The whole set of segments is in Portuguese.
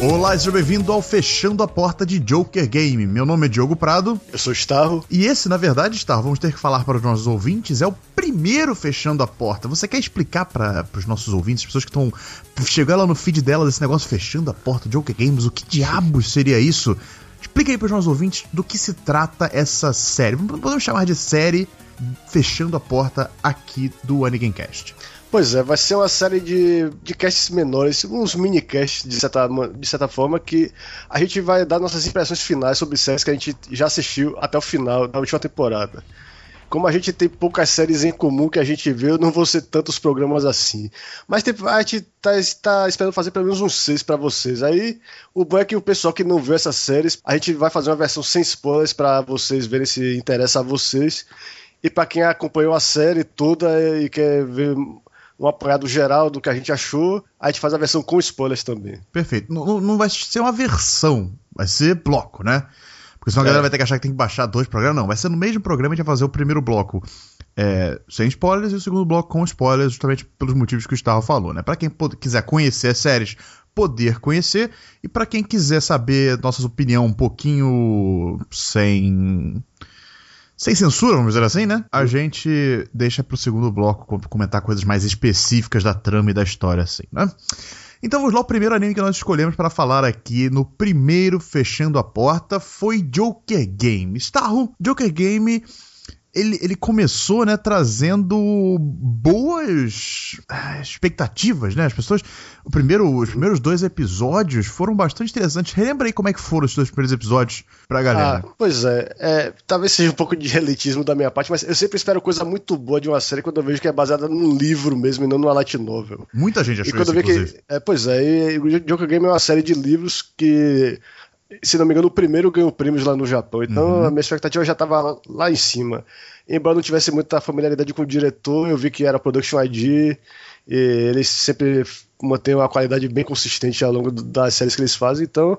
Olá, seja bem-vindo ao Fechando a Porta de Joker Game. Meu nome é Diogo Prado. Eu sou Starro. E esse, na verdade, Starro, vamos ter que falar para os nossos ouvintes, é o primeiro Fechando a Porta. Você quer explicar para os nossos ouvintes, as pessoas que estão chegando lá no feed delas, esse negócio Fechando a Porta, Joker Games, o que diabos seria isso? Explica aí para os nossos ouvintes do que se trata essa série. Podemos chamar de série Fechando a Porta aqui do Anigencast. Cast. Pois é, vai ser uma série de, de casts menores, uns mini-casts de certa, de certa forma, que a gente vai dar nossas impressões finais sobre séries que a gente já assistiu até o final da última temporada. Como a gente tem poucas séries em comum que a gente vê, não vão ser tantos programas assim. Mas tem, a gente tá, tá, esperando fazer pelo menos uns seis para vocês. Aí o bom é que o pessoal que não viu essas séries, a gente vai fazer uma versão sem spoilers para vocês verem se interessa a vocês. E para quem acompanhou a série toda e quer ver um apanhado geral do que a gente achou. A gente faz a versão com spoilers também. Perfeito. Não, não vai ser uma versão, vai ser bloco, né? Porque senão a galera é. vai ter que achar que tem que baixar dois programas. Não, vai ser no mesmo programa a gente vai fazer o primeiro bloco é, sem spoilers e o segundo bloco com spoilers, justamente pelos motivos que o Gustavo falou, né? Para quem quiser conhecer as séries, poder conhecer, e para quem quiser saber nossas opiniões um pouquinho sem sem censura, vamos dizer assim, né? A gente deixa pro segundo bloco comentar coisas mais específicas da trama e da história, assim, né? Então vamos lá, o primeiro anime que nós escolhemos para falar aqui no primeiro Fechando a Porta foi Joker Game. Starro, Joker Game ele, ele começou, né, trazendo boas ah, expectativas, né? As pessoas. O primeiro, os primeiros dois episódios foram bastante interessantes. Relembra aí como é que foram os dois primeiros episódios pra galera. Ah, pois é, é, Talvez seja um pouco de elitismo da minha parte, mas eu sempre espero coisa muito boa de uma série quando eu vejo que é baseada num livro mesmo e não numa light novel. Muita gente achou e quando isso, eu vi que, é, Pois é, e o Joker Game é uma série de livros que se não me engano, o primeiro ganhou prêmios lá no Japão. Então uhum. a minha expectativa já estava lá em cima. Embora não tivesse muita familiaridade com o diretor, eu vi que era Production ID e eles sempre mantêm uma qualidade bem consistente ao longo das séries que eles fazem. Então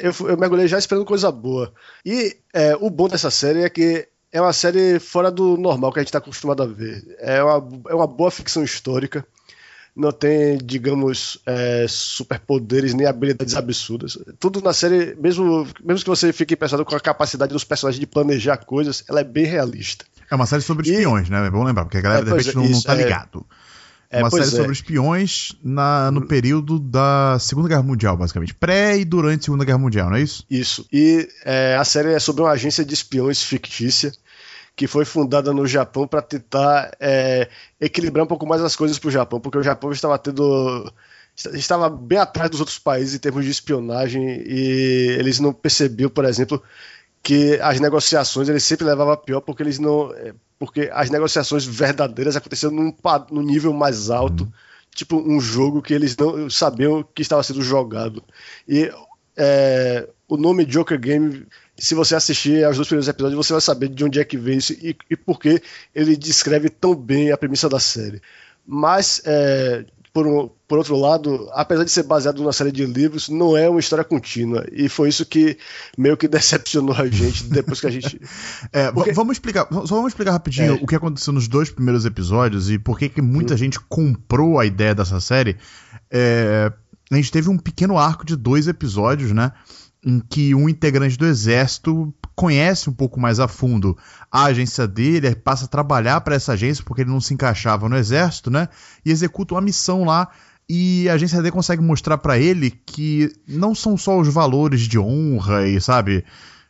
eu, eu mergulhei já esperando coisa boa. E é, o bom dessa série é que é uma série fora do normal que a gente está acostumado a ver. É uma, é uma boa ficção histórica não tem, digamos, é, superpoderes nem habilidades absurdas. Tudo na série, mesmo, mesmo que você fique impressionado com a capacidade dos personagens de planejar coisas, ela é bem realista. É uma série sobre espiões, e... né? É bom lembrar, porque a galera é, de repente é, não, isso, não tá é. ligado. É, uma série é. sobre espiões na, no período da Segunda Guerra Mundial, basicamente. Pré e durante a Segunda Guerra Mundial, não é isso? Isso. E é, a série é sobre uma agência de espiões fictícia que foi fundada no Japão para tentar é, equilibrar um pouco mais as coisas para o Japão, porque o Japão estava tendo estava bem atrás dos outros países em termos de espionagem e eles não percebiam, por exemplo, que as negociações eles sempre levavam a pior porque eles não é, porque as negociações verdadeiras aconteciam num, num nível mais alto, tipo um jogo que eles não sabiam que estava sendo jogado. E é, o nome Joker Game se você assistir aos dois primeiros episódios, você vai saber de onde é que vem isso e, e por que ele descreve tão bem a premissa da série. Mas, é, por, um, por outro lado, apesar de ser baseado numa série de livros, não é uma história contínua. E foi isso que meio que decepcionou a gente depois que a gente. é, Porque... Vamos explicar, só vamos explicar rapidinho é. o que aconteceu nos dois primeiros episódios e por que, que muita hum. gente comprou a ideia dessa série. É, a gente teve um pequeno arco de dois episódios, né? Em que um integrante do exército conhece um pouco mais a fundo a agência dele, passa a trabalhar para essa agência porque ele não se encaixava no exército, né? E executa uma missão lá e a agência dele consegue mostrar para ele que não são só os valores de honra e sabe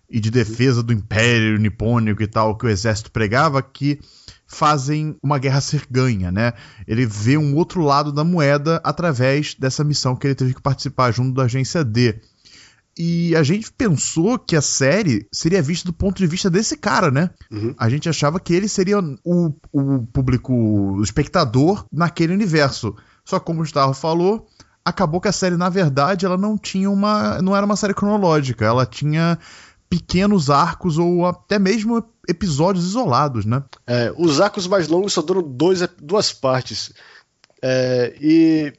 e de defesa do império nipônico e tal que o exército pregava que fazem uma guerra ser ganha, né? Ele vê um outro lado da moeda através dessa missão que ele teve que participar junto da agência D. E a gente pensou que a série seria vista do ponto de vista desse cara, né? Uhum. A gente achava que ele seria o, o público, o espectador naquele universo. Só como o Gustavo falou, acabou que a série, na verdade, ela não tinha uma. não era uma série cronológica, ela tinha pequenos arcos ou até mesmo episódios isolados, né? É, os arcos mais longos só duram dois, duas partes. É, e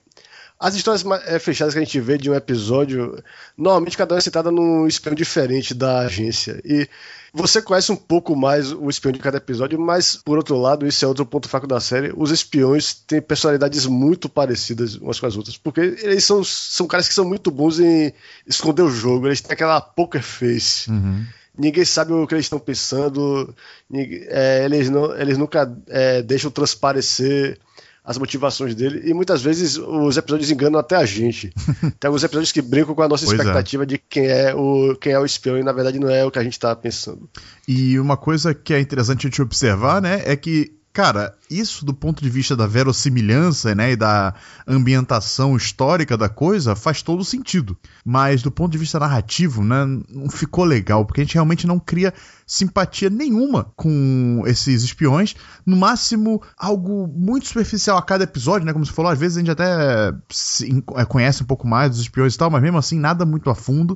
as histórias é, fechadas que a gente vê de um episódio, normalmente cada uma é citada num espelho diferente da agência. E você conhece um pouco mais o espião de cada episódio, mas por outro lado, isso é outro ponto fraco da série. Os espiões têm personalidades muito parecidas umas com as outras, porque eles são, são caras que são muito bons em esconder o jogo, eles têm aquela poker face. Uhum ninguém sabe o que eles estão pensando, ninguém, é, eles, não, eles nunca é, deixam transparecer as motivações dele, e muitas vezes os episódios enganam até a gente. Tem alguns episódios que brincam com a nossa pois é. expectativa é. de quem é, o, quem é o espião, e na verdade não é o que a gente está pensando. E uma coisa que é interessante a gente observar, né, é que Cara, isso do ponto de vista da verossimilhança, né, e da ambientação histórica da coisa, faz todo sentido. Mas do ponto de vista narrativo, né, não ficou legal, porque a gente realmente não cria simpatia nenhuma com esses espiões. No máximo, algo muito superficial a cada episódio, né, como você falou, às vezes a gente até é, conhece um pouco mais dos espiões e tal, mas mesmo assim, nada muito a fundo.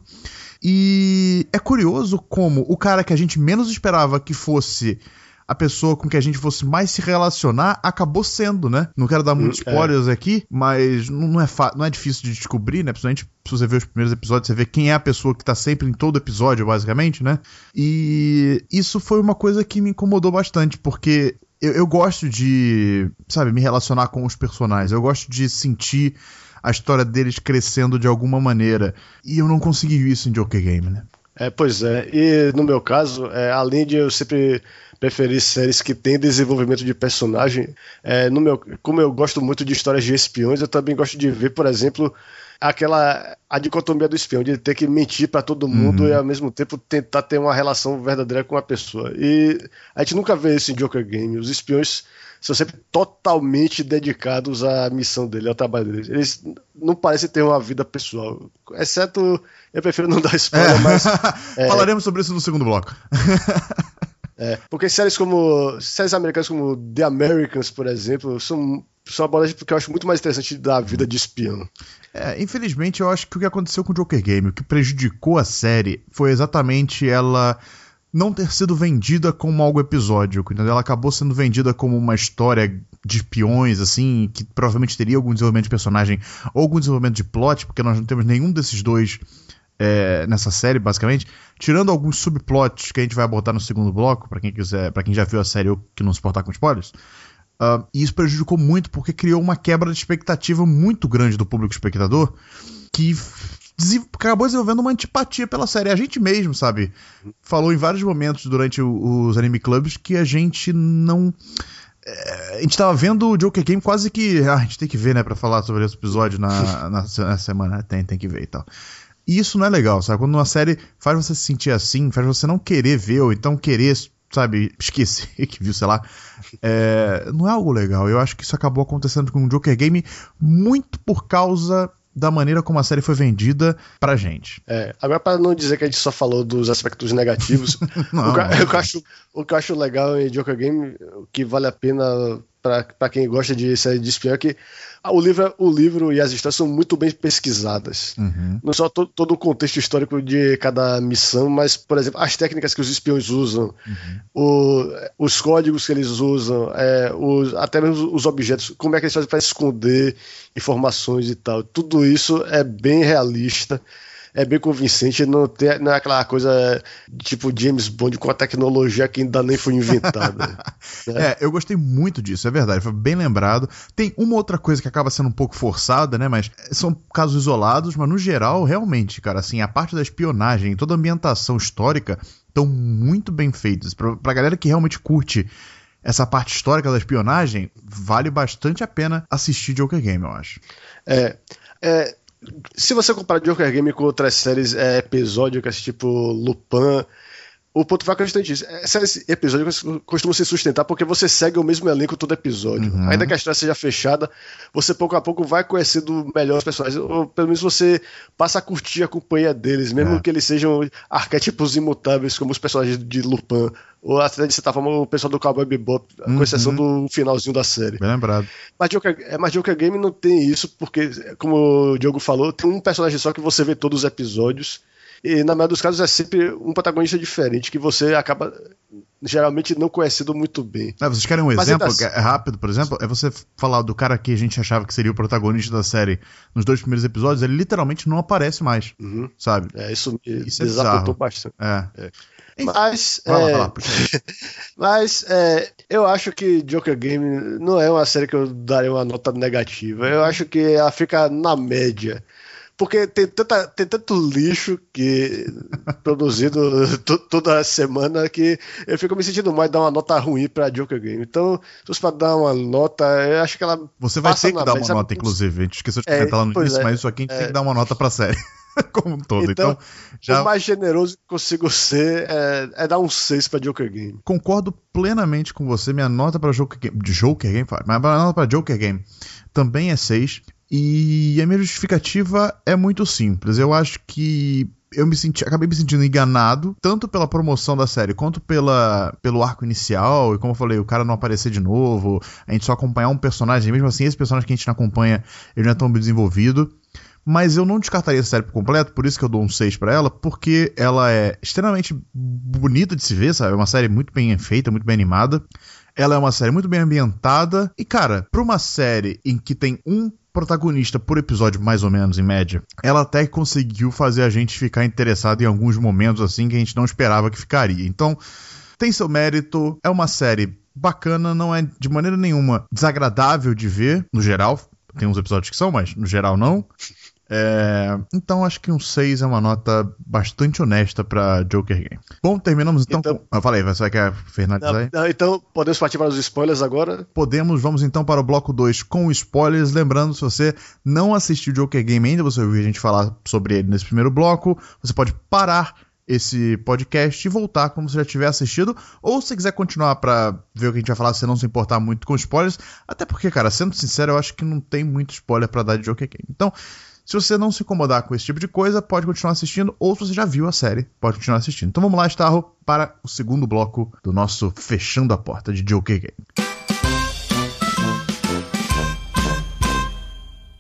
E é curioso como o cara que a gente menos esperava que fosse a pessoa com que a gente fosse mais se relacionar acabou sendo, né? Não quero dar muitos hum, é. spoilers é. aqui, mas não é, não é difícil de descobrir, né? Principalmente se você ver os primeiros episódios, você vê quem é a pessoa que tá sempre em todo episódio, basicamente, né? E isso foi uma coisa que me incomodou bastante, porque eu, eu gosto de, sabe, me relacionar com os personagens, eu gosto de sentir a história deles crescendo de alguma maneira. E eu não consegui isso em Joker Game, né? É, pois é. E no meu caso, é, além de eu sempre preferir séries que têm desenvolvimento de personagem. É, no meu, como eu gosto muito de histórias de espiões, eu também gosto de ver, por exemplo, aquela a dicotomia do espião, de ter que mentir para todo mundo uhum. e ao mesmo tempo tentar ter uma relação verdadeira com a pessoa. E a gente nunca vê isso em Joker Game. Os espiões são sempre totalmente dedicados à missão dele, ao trabalho deles. Eles não parecem ter uma vida pessoal. Exceto, eu prefiro não dar spoiler, é. mas. É... Falaremos sobre isso no segundo bloco. É, porque séries como. Séries americanas como The Americans, por exemplo, são, são abordagens que eu acho muito mais interessante da vida de espião. É, infelizmente, eu acho que o que aconteceu com o Joker Game, o que prejudicou a série, foi exatamente ela não ter sido vendida como algo episódico, entendeu? Ela acabou sendo vendida como uma história de espiões, assim, que provavelmente teria algum desenvolvimento de personagem ou algum desenvolvimento de plot, porque nós não temos nenhum desses dois é, nessa série, basicamente, tirando alguns subplots que a gente vai abordar no segundo bloco, para quem quiser, para quem já viu a série ou que não se portar com spoilers. Uh, e isso prejudicou muito porque criou uma quebra de expectativa muito grande do público espectador que acabou desenvolvendo uma antipatia pela série. A gente mesmo, sabe? Falou em vários momentos durante os anime clubs que a gente não. É, a gente tava vendo o Joker Game quase que. Ah, a gente tem que ver, né, pra falar sobre esse episódio na, na, na semana. Tem, tem que ver e tal. E isso não é legal, sabe? Quando uma série faz você se sentir assim, faz você não querer ver, ou então querer, sabe, esquecer que viu, sei lá, é, não é algo legal. Eu acho que isso acabou acontecendo com o Joker Game muito por causa da maneira como a série foi vendida pra gente. É, agora para não dizer que a gente só falou dos aspectos negativos, não, o, que, o, eu acho, o que eu acho legal em Joker Game, que vale a pena para quem gosta de série de espião, é que o livro, o livro e as histórias são muito bem pesquisadas. Uhum. Não só to, todo o contexto histórico de cada missão, mas, por exemplo, as técnicas que os espiões usam, uhum. o, os códigos que eles usam, é, os, até mesmo os objetos, como é que eles fazem para esconder informações e tal. Tudo isso é bem realista é bem convincente, não, tem, não é aquela coisa tipo James Bond com a tecnologia que ainda nem foi inventada. né? É, eu gostei muito disso, é verdade, foi bem lembrado. Tem uma outra coisa que acaba sendo um pouco forçada, né? Mas são casos isolados, mas no geral, realmente, cara, assim, a parte da espionagem, toda a ambientação histórica estão muito bem feitas. Pra, pra galera que realmente curte essa parte histórica da espionagem, vale bastante a pena assistir Joker Game, eu acho. É, é se você comparar Joker Game com outras séries é, episódicas, tipo Lupin, o ponto fraco é justamente isso. Séries episódicas costumam se sustentar porque você segue o mesmo elenco todo episódio. Uhum. Ainda que a história seja fechada, você pouco a pouco vai conhecendo melhor os personagens. Ou pelo menos você passa a curtir a companhia deles, mesmo é. que eles sejam arquétipos imutáveis, como os personagens de Lupin. Ou até de certa forma o pessoal do Cowboy Bebop, uhum. com exceção do finalzinho da série. Bem lembrado. Mas Joker, é, mas Joker Game não tem isso, porque, como o Diogo falou, tem um personagem só que você vê todos os episódios. E na maioria dos casos é sempre um protagonista diferente, que você acaba geralmente não conhecendo muito bem. Ah, vocês querem um Mas exemplo é rápido, por exemplo? É você falar do cara que a gente achava que seria o protagonista da série nos dois primeiros episódios, ele literalmente não aparece mais, uhum. sabe? É, isso me isso é bastante. É. é. Mas, é, fala, mas é, eu acho que Joker Game não é uma série que eu daria uma nota negativa. Eu acho que ela fica na média. Porque tem, tanta, tem tanto lixo que produzido toda semana que eu fico me sentindo mais dar uma nota ruim pra Joker Game. Então, se fosse pra dar uma nota, eu acho que ela. Você vai ter que dar uma nota, inclusive. A gente esqueceu de comentar é, lá no início, é, mas isso aqui a gente é, tem que dar uma nota pra série. como um todo. Então, então já... o mais generoso que consigo ser é, é dar um 6 para Joker Game. Concordo plenamente com você. Minha nota para Joker Game, Joker Game, mas minha nota para Joker Game também é 6. E a minha justificativa é muito simples. Eu acho que eu me senti, acabei me sentindo enganado, tanto pela promoção da série, quanto pela, pelo arco inicial, e como eu falei, o cara não aparecer de novo, a gente só acompanhar um personagem, mesmo assim, esse personagem que a gente não acompanha, ele não é tão bem desenvolvido. Mas eu não descartaria essa série por completo, por isso que eu dou um 6 para ela, porque ela é extremamente bonita de se ver, sabe? É uma série muito bem feita, muito bem animada. Ela é uma série muito bem ambientada. E, cara, pra uma série em que tem um protagonista por episódio, mais ou menos, em média, ela até conseguiu fazer a gente ficar interessado em alguns momentos assim que a gente não esperava que ficaria. Então, tem seu mérito, é uma série bacana, não é de maneira nenhuma desagradável de ver, no geral. Tem uns episódios que são, mas no geral não. É, então acho que um 6 é uma nota bastante honesta para Joker Game. Bom, terminamos então, então com... Ah, falei, você quer finalizar aí? Não, então podemos partir para os spoilers agora? Podemos, vamos então para o bloco 2 com spoilers. Lembrando, se você não assistiu Joker Game ainda, você ouviu a gente falar sobre ele nesse primeiro bloco, você pode parar esse podcast e voltar como se já tiver assistido, ou se quiser continuar para ver o que a gente vai falar, se não se importar muito com spoilers, até porque, cara, sendo sincero, eu acho que não tem muito spoiler para dar de Joker Game. Então, se você não se incomodar com esse tipo de coisa, pode continuar assistindo, ou se você já viu a série, pode continuar assistindo. Então vamos lá, Starro, para o segundo bloco do nosso Fechando a Porta de Joker Game.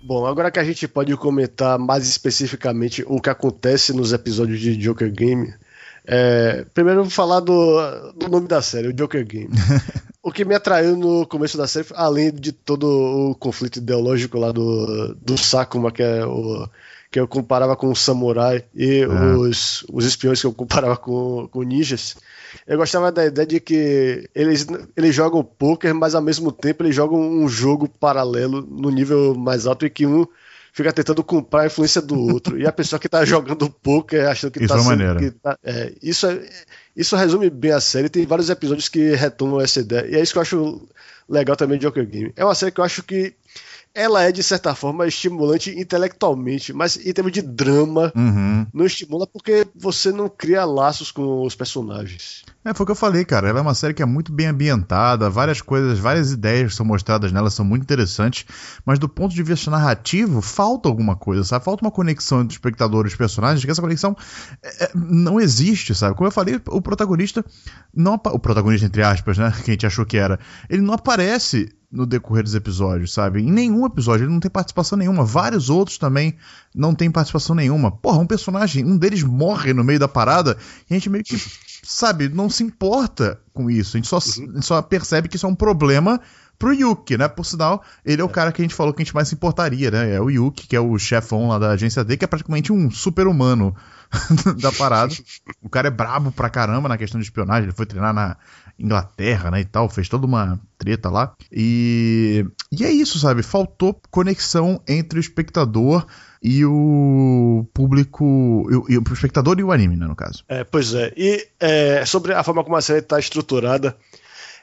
Bom, agora que a gente pode comentar mais especificamente o que acontece nos episódios de Joker Game, é, primeiro eu vou falar do, do nome da série, o Joker Game. o que me atraiu no começo da série, além de todo o conflito ideológico lá do, do Sakuma, que é o que eu comparava com o samurai e é. os, os espiões que eu comparava com, com ninjas. Eu gostava da ideia de que eles, eles jogam poker, mas ao mesmo tempo eles jogam um jogo paralelo no nível mais alto e que um fica tentando comprar a influência do outro. e a pessoa que tá jogando poker achando que isso tá é maneira. Que tá, é, isso, é, isso resume bem a série. Tem vários episódios que retomam essa ideia. E é isso que eu acho legal também de Joker Game. É uma série que eu acho que ela é, de certa forma, estimulante intelectualmente, mas em termos de drama, uhum. não estimula porque você não cria laços com os personagens. É, foi o que eu falei, cara. Ela é uma série que é muito bem ambientada, várias coisas, várias ideias que são mostradas nela são muito interessantes, mas do ponto de vista narrativo, falta alguma coisa, sabe? Falta uma conexão entre os espectadores e os personagens, que essa conexão é, é não existe, sabe? Como eu falei, o protagonista não o protagonista entre aspas, né, que a gente achou que era, ele não aparece no decorrer dos episódios, sabe? Em nenhum episódio ele não tem participação nenhuma. Vários outros também não tem participação nenhuma. Porra, um personagem, um deles morre no meio da parada e a gente meio que, sabe, não se importa com isso. A gente só, uhum. a gente só percebe que isso é um problema pro Yuki, né? Por sinal, ele é o cara que a gente falou que a gente mais se importaria, né? É o Yuki, que é o chefão lá da agência D, que é praticamente um super-humano da parada. O cara é brabo pra caramba na questão de espionagem. Ele foi treinar na Inglaterra, né, e tal, fez toda uma treta lá. E, e é isso, sabe? Faltou conexão entre o espectador e o público. E, e o espectador e o anime, né, no caso. É, pois é. E é, sobre a forma como a série está estruturada,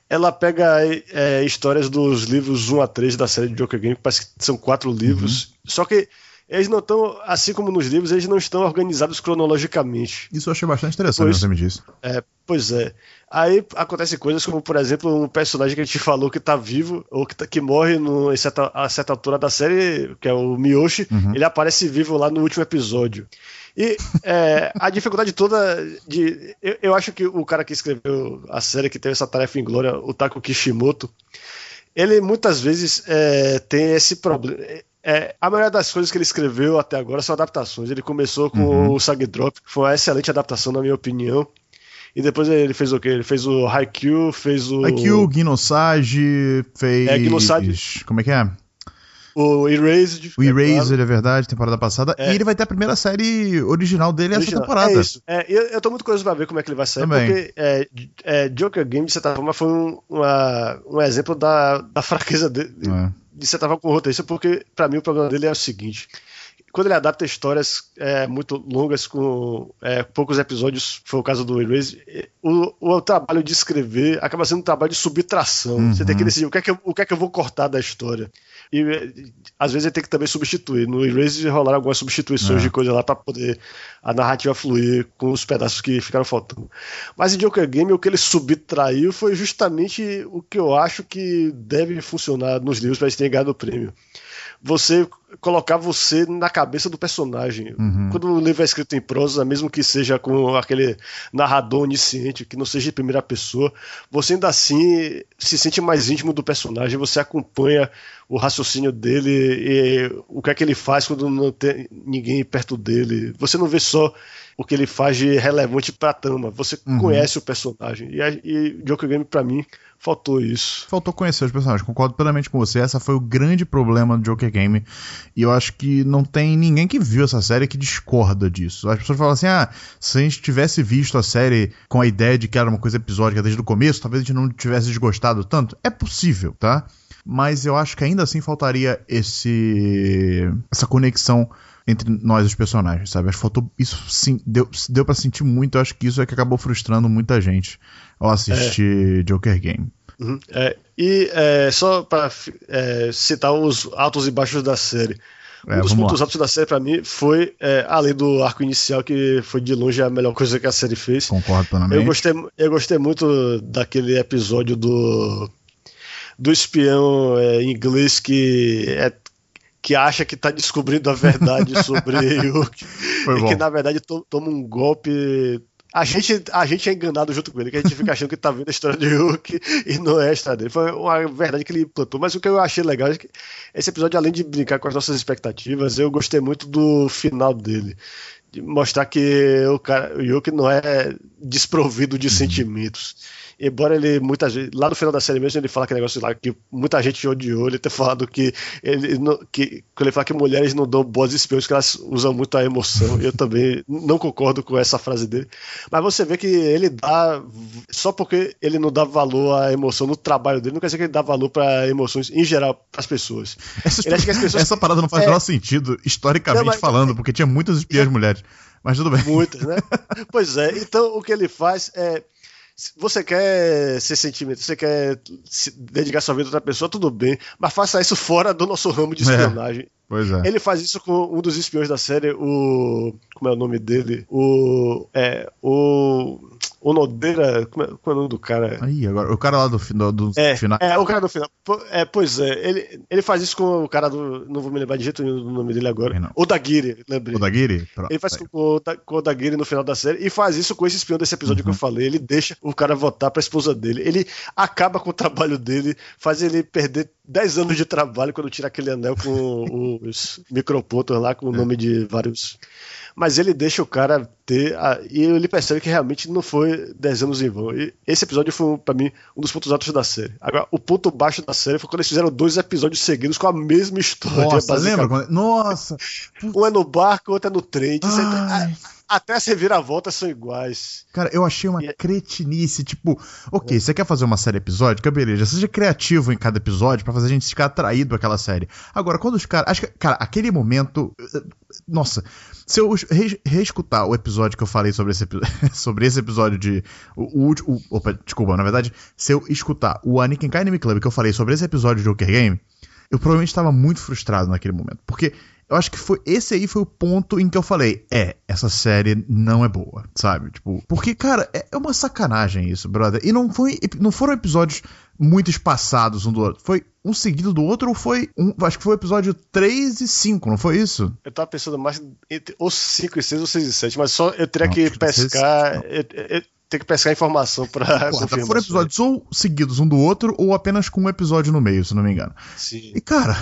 ela pega é, histórias dos livros 1 a 3 da série de Joker Game, que parece que são quatro livros. Uhum. Só que eles não estão, assim como nos livros, eles não estão organizados cronologicamente. Isso eu achei bastante interessante, pois, você me disse. É, pois é. Aí acontecem coisas como, por exemplo, um personagem que a gente falou que tá vivo, ou que, tá, que morre no, em certa, a certa altura da série, que é o Miyoshi, uhum. ele aparece vivo lá no último episódio. E é, a dificuldade toda de. Eu, eu, acho que o cara que escreveu a série, que teve essa tarefa em glória, o Taco Kishimoto, ele muitas vezes é, tem esse problema. É, a maioria das coisas que ele escreveu até agora são adaptações. Ele começou com uhum. o Sag Drop, que foi uma excelente adaptação, na minha opinião. E depois ele fez o quê? Ele fez o Haikyuu, fez o. Haikyuu, Ginosage, fez. É. Como é que é? O Erased. O Erased, é, é verdade, temporada passada. É. E ele vai ter a primeira série original dele original. essa temporada. É isso. É, eu, eu tô muito curioso pra ver como é que ele vai sair, Também. porque é, é, Joker Game, de certa forma, foi um, uma, um exemplo da, da fraqueza dele. É. De certa forma, com o roteirista, porque pra mim o problema dele é o seguinte quando ele adapta histórias é, muito longas com é, poucos episódios, foi o caso do Erase, o, o, trabalho de escrever acaba sendo um trabalho de subtração. Uhum. Você tem que decidir o que, é que eu, o que é que eu vou cortar da história. E às vezes ele tem que também substituir. No Erase rolaram algumas substituições é. de coisa lá para poder a narrativa fluir com os pedaços que ficaram faltando. Mas em Joker Game o que ele subtraiu foi justamente o que eu acho que deve funcionar nos livros para eles terem ganhado o prêmio você colocar você na cabeça do personagem. Uhum. Quando o livro é escrito em prosa, mesmo que seja com aquele narrador onisciente, que não seja em primeira pessoa, você ainda assim se sente mais íntimo do personagem, você acompanha o raciocínio dele e o que é que ele faz quando não tem ninguém perto dele. Você não vê só o que ele faz de relevante pra trama, você uhum. conhece o personagem. E, e Joker Game, pra mim, faltou isso. Faltou conhecer os personagens, concordo plenamente com você. Essa foi o grande problema do Joker Game. E eu acho que não tem ninguém que viu essa série que discorda disso. As pessoas falam assim: ah, se a gente tivesse visto a série com a ideia de que era uma coisa episódica desde o começo, talvez a gente não tivesse desgostado tanto. É possível, tá? Mas eu acho que ainda assim faltaria esse essa conexão entre nós os personagens, sabe? Acho que faltou isso sim, deu, deu para sentir muito, eu acho que isso é que acabou frustrando muita gente ao assistir é. Joker Game. Uhum. É, e é, só para é, citar os altos e baixos da série. Um é, dos pontos lá. altos da série para mim foi, é, além do arco inicial, que foi de longe a melhor coisa que a série fez. Concordo plenamente. Eu gostei, eu gostei muito daquele episódio do do espião é, inglês que é que acha que está descobrindo a verdade sobre Yuki e que na verdade to toma um golpe a gente, a gente é enganado junto com ele, que a gente fica achando que tá vendo a história de Hulk e não é a história dele. Foi uma verdade que ele plantou. Mas o que eu achei legal é que esse episódio, além de brincar com as nossas expectativas, eu gostei muito do final dele. De mostrar que o, cara, o Yuki não é desprovido de uhum. sentimentos embora ele muitas vezes, lá no final da série mesmo, ele fala aquele negócio lá que muita gente odiou, ele ter falado que ele que quando ele fala que mulheres não dão boas espiões, que elas usam muito a emoção. Eu também não concordo com essa frase dele. Mas você vê que ele dá só porque ele não dá valor à emoção no trabalho dele, não quer dizer que ele dá valor para emoções em geral para as pessoas. Essa, pessoas... essa parada não faz é... menor sentido historicamente não, mas... falando, porque tinha muitas espiãs é... mulheres. Mas tudo bem. Muitas, né? pois é. Então o que ele faz é você quer ser sentimento, você quer dedicar sua vida a outra pessoa, tudo bem, mas faça isso fora do nosso ramo de é, espionagem. É, pois é. Ele faz isso com um dos espiões da série, o. Como é o nome dele? O. É. O. O Nodeira. Como é, como é, o nome do cara? Aí, agora. O cara lá do, do, do é, final. É, o cara do final. É, pois é. Ele, ele faz isso com o cara do. Não vou me lembrar de jeito nenhum do nome dele agora. O Dagiri, lembrei. O Dagiri? Ele faz com, o, com o Dagiri no final da série e faz isso com esse espião desse episódio uhum. que eu falei. Ele deixa o cara votar pra esposa dele. Ele acaba com o trabalho dele, faz ele perder 10 anos de trabalho quando tira aquele anel com os micropontos lá, com o é. nome de vários mas ele deixa o cara ter. A, e ele percebe que realmente não foi 10 anos em vão. E esse episódio foi, para mim, um dos pontos altos da série. Agora, o ponto baixo da série foi quando eles fizeram dois episódios seguidos com a mesma história. Nossa, lembra? Quando... Nossa! Um é no barco, outro é no trem. Até as reviravoltas são iguais. Cara, eu achei uma e... É- cretinice. Tipo, ok, é. você quer fazer uma série episódica? Beleza, seja criativo em cada episódio para fazer a gente ficar atraído àquela série. Agora, quando os caras. Acho que, cara, aquele momento. Nossa, se eu reescutar o episódio que eu falei sobre esse, sobre esse episódio de. O, último. Opa, desculpa, na verdade, se eu escutar o Anakin Academy Club que eu falei sobre esse episódio de Joker Game, eu provavelmente estava muito frustrado naquele momento. Porque eu acho que foi esse aí foi o ponto em que eu falei, é, essa série não é boa, sabe? Tipo, porque cara, é, é uma sacanagem isso, brother. E não foi não foram episódios muito espaçados um do outro. Foi um seguido do outro ou foi um, acho que foi o episódio 3 e 5, não foi isso? Eu tava pensando mais entre os 5 e 6 ou 6 e 7, mas só eu teria não, que pescar, eu, eu, ter que pescar informação pra confirmar. Foram episódios ou seguidos um do outro ou apenas com um episódio no meio, se não me engano. Sim. E cara,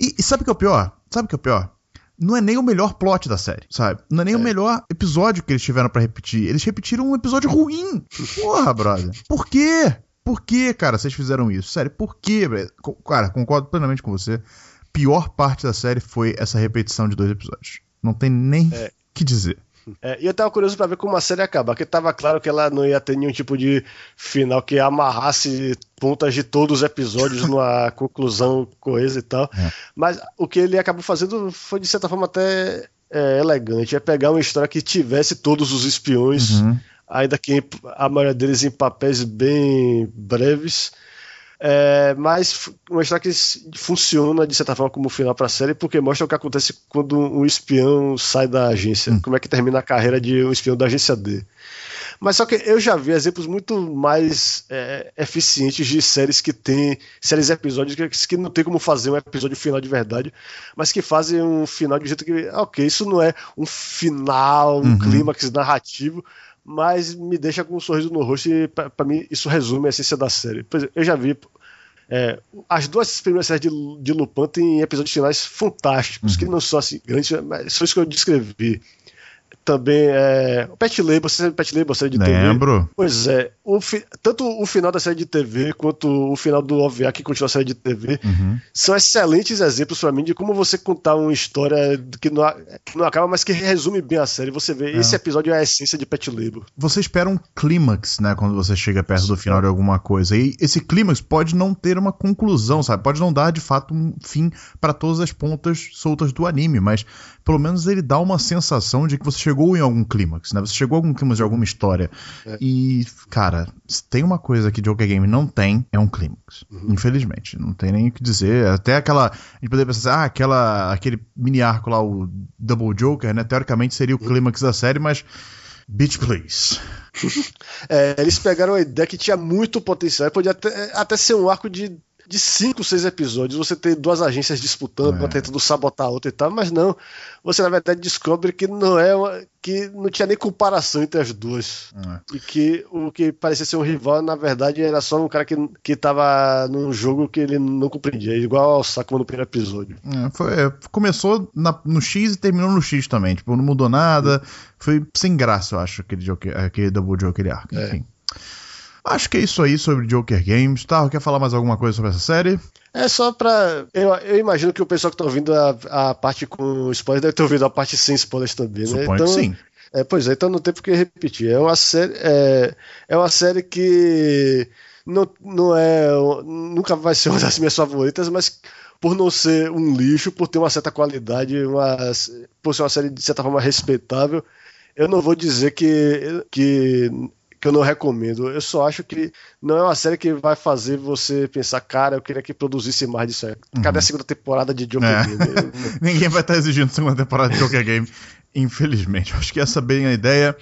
e, e sabe o que é o pior? Sabe o que é o pior? Não é nem o melhor plot da série, sabe? Não é nem é. o melhor episódio que eles tiveram para repetir. Eles repetiram um episódio ruim. Porra, brother. Por quê? por que, cara, vocês fizeram isso? Sério, por que? Cara, concordo plenamente com você. Pior parte da série foi essa repetição de dois episódios. Não tem nem o é. que dizer. É, e eu tava curioso para ver como a série ia acabar, porque tava claro que ela não ia ter nenhum tipo de final que amarrasse pontas de todos os episódios numa conclusão coesa e tal. É. Mas o que ele acabou fazendo foi, de certa forma, até é, elegante. É pegar uma história que tivesse todos os espiões, uhum. ainda que a maioria deles em papéis bem breves é, mas mostrar que funciona de certa forma como final para a série, porque mostra o que acontece quando um espião sai da agência, hum. como é que termina a carreira de um espião da agência D. Mas só que eu já vi exemplos muito mais é, eficientes de séries que tem séries episódios que, não tem como fazer um episódio final de verdade, mas que fazem um final de jeito que, ok, isso não é um final, um uhum. clímax narrativo, mas me deixa com um sorriso no rosto e para mim isso resume a essência da série. eu já vi é, as duas primeiras séries de, de Lupin têm episódios finais fantásticos, uhum. que não são assim grandes, mas são isso que eu descrevi também é. O Pet Label, você sabe Pet Label, série de. TV? Lembro. Pois é. O fi... Tanto o final da série de TV quanto o final do OVA, que continua a série de TV, uhum. são excelentes exemplos para mim de como você contar uma história que não, que não acaba, mas que resume bem a série. Você vê, é. esse episódio é a essência de Pet Label. Você espera um clímax, né, quando você chega perto do final de alguma coisa. E esse clímax pode não ter uma conclusão, sabe? Pode não dar de fato um fim para todas as pontas soltas do anime, mas pelo menos ele dá uma sensação de que você chegou em algum clímax, né? Você chegou a algum clímax de alguma história. É. E, cara, se tem uma coisa que Joker Game não tem, é um clímax. Uhum. Infelizmente. Não tem nem o que dizer. Até aquela. A gente poderia pensar assim, ah, aquela, aquele mini arco lá, o Double Joker, né? Teoricamente seria o uhum. clímax da série, mas. Bitch, please. é, eles pegaram a ideia que tinha muito potencial. Podia até, até ser um arco de de cinco, seis episódios, você tem duas agências disputando, é. uma tentando sabotar a outra e tal, mas não. Você na verdade descobre que não é uma, que não tinha nem comparação entre as duas. É. E que o que parecia ser um rival, na verdade, era só um cara que, que tava num jogo que ele não compreendia, igual ao Sakuma no primeiro episódio. É, foi, é, começou na, no X e terminou no X também. Tipo, não mudou nada. Foi sem graça, eu acho, aquele, joker, aquele Double Joker, arco. É. Enfim. Acho que é isso aí sobre Joker Games. Tá, quer falar mais alguma coisa sobre essa série? É só pra. Eu, eu imagino que o pessoal que tá ouvindo a, a parte com spoilers deve ter ouvido a parte sem spoilers também, né? Suponho então, que sim. É, pois é, então não tem por que repetir. É uma série, é, é uma série que não, não é. Nunca vai ser uma das minhas favoritas, mas por não ser um lixo, por ter uma certa qualidade, uma, por ser uma série de certa forma respeitável, eu não vou dizer que, que que eu não recomendo. Eu só acho que não é uma série que vai fazer você pensar, cara, eu queria que produzisse mais disso aí. Cadê uhum. a segunda temporada de Joker é. Game? Ninguém vai estar exigindo a segunda temporada de Joker Game, infelizmente. Acho que essa é bem a ideia.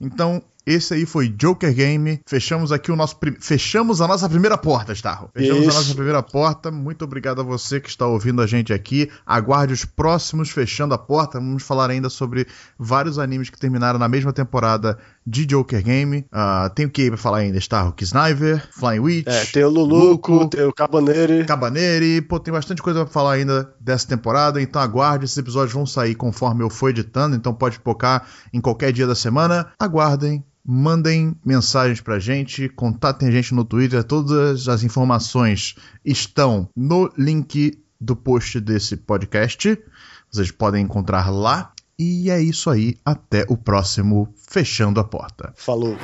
Então, esse aí foi Joker Game. Fechamos aqui o nosso. Prim... Fechamos a nossa primeira porta, Starro. Fechamos Isso. a nossa primeira porta. Muito obrigado a você que está ouvindo a gente aqui. Aguarde os próximos fechando a porta. Vamos falar ainda sobre vários animes que terminaram na mesma temporada de Joker Game. Uh, tem o que pra falar ainda, Starro? Sniper, Flying Witch. É, tem o Luluco, Luco, tem o Cabaneri. Cabaneri. Pô, tem bastante coisa pra falar ainda dessa temporada. Então aguarde. Esses episódios vão sair conforme eu for editando. Então pode focar em qualquer dia da semana. Aguardem mandem mensagens pra gente, contatem a gente no Twitter, todas as informações estão no link do post desse podcast. Vocês podem encontrar lá. E é isso aí, até o próximo Fechando a Porta. Falou.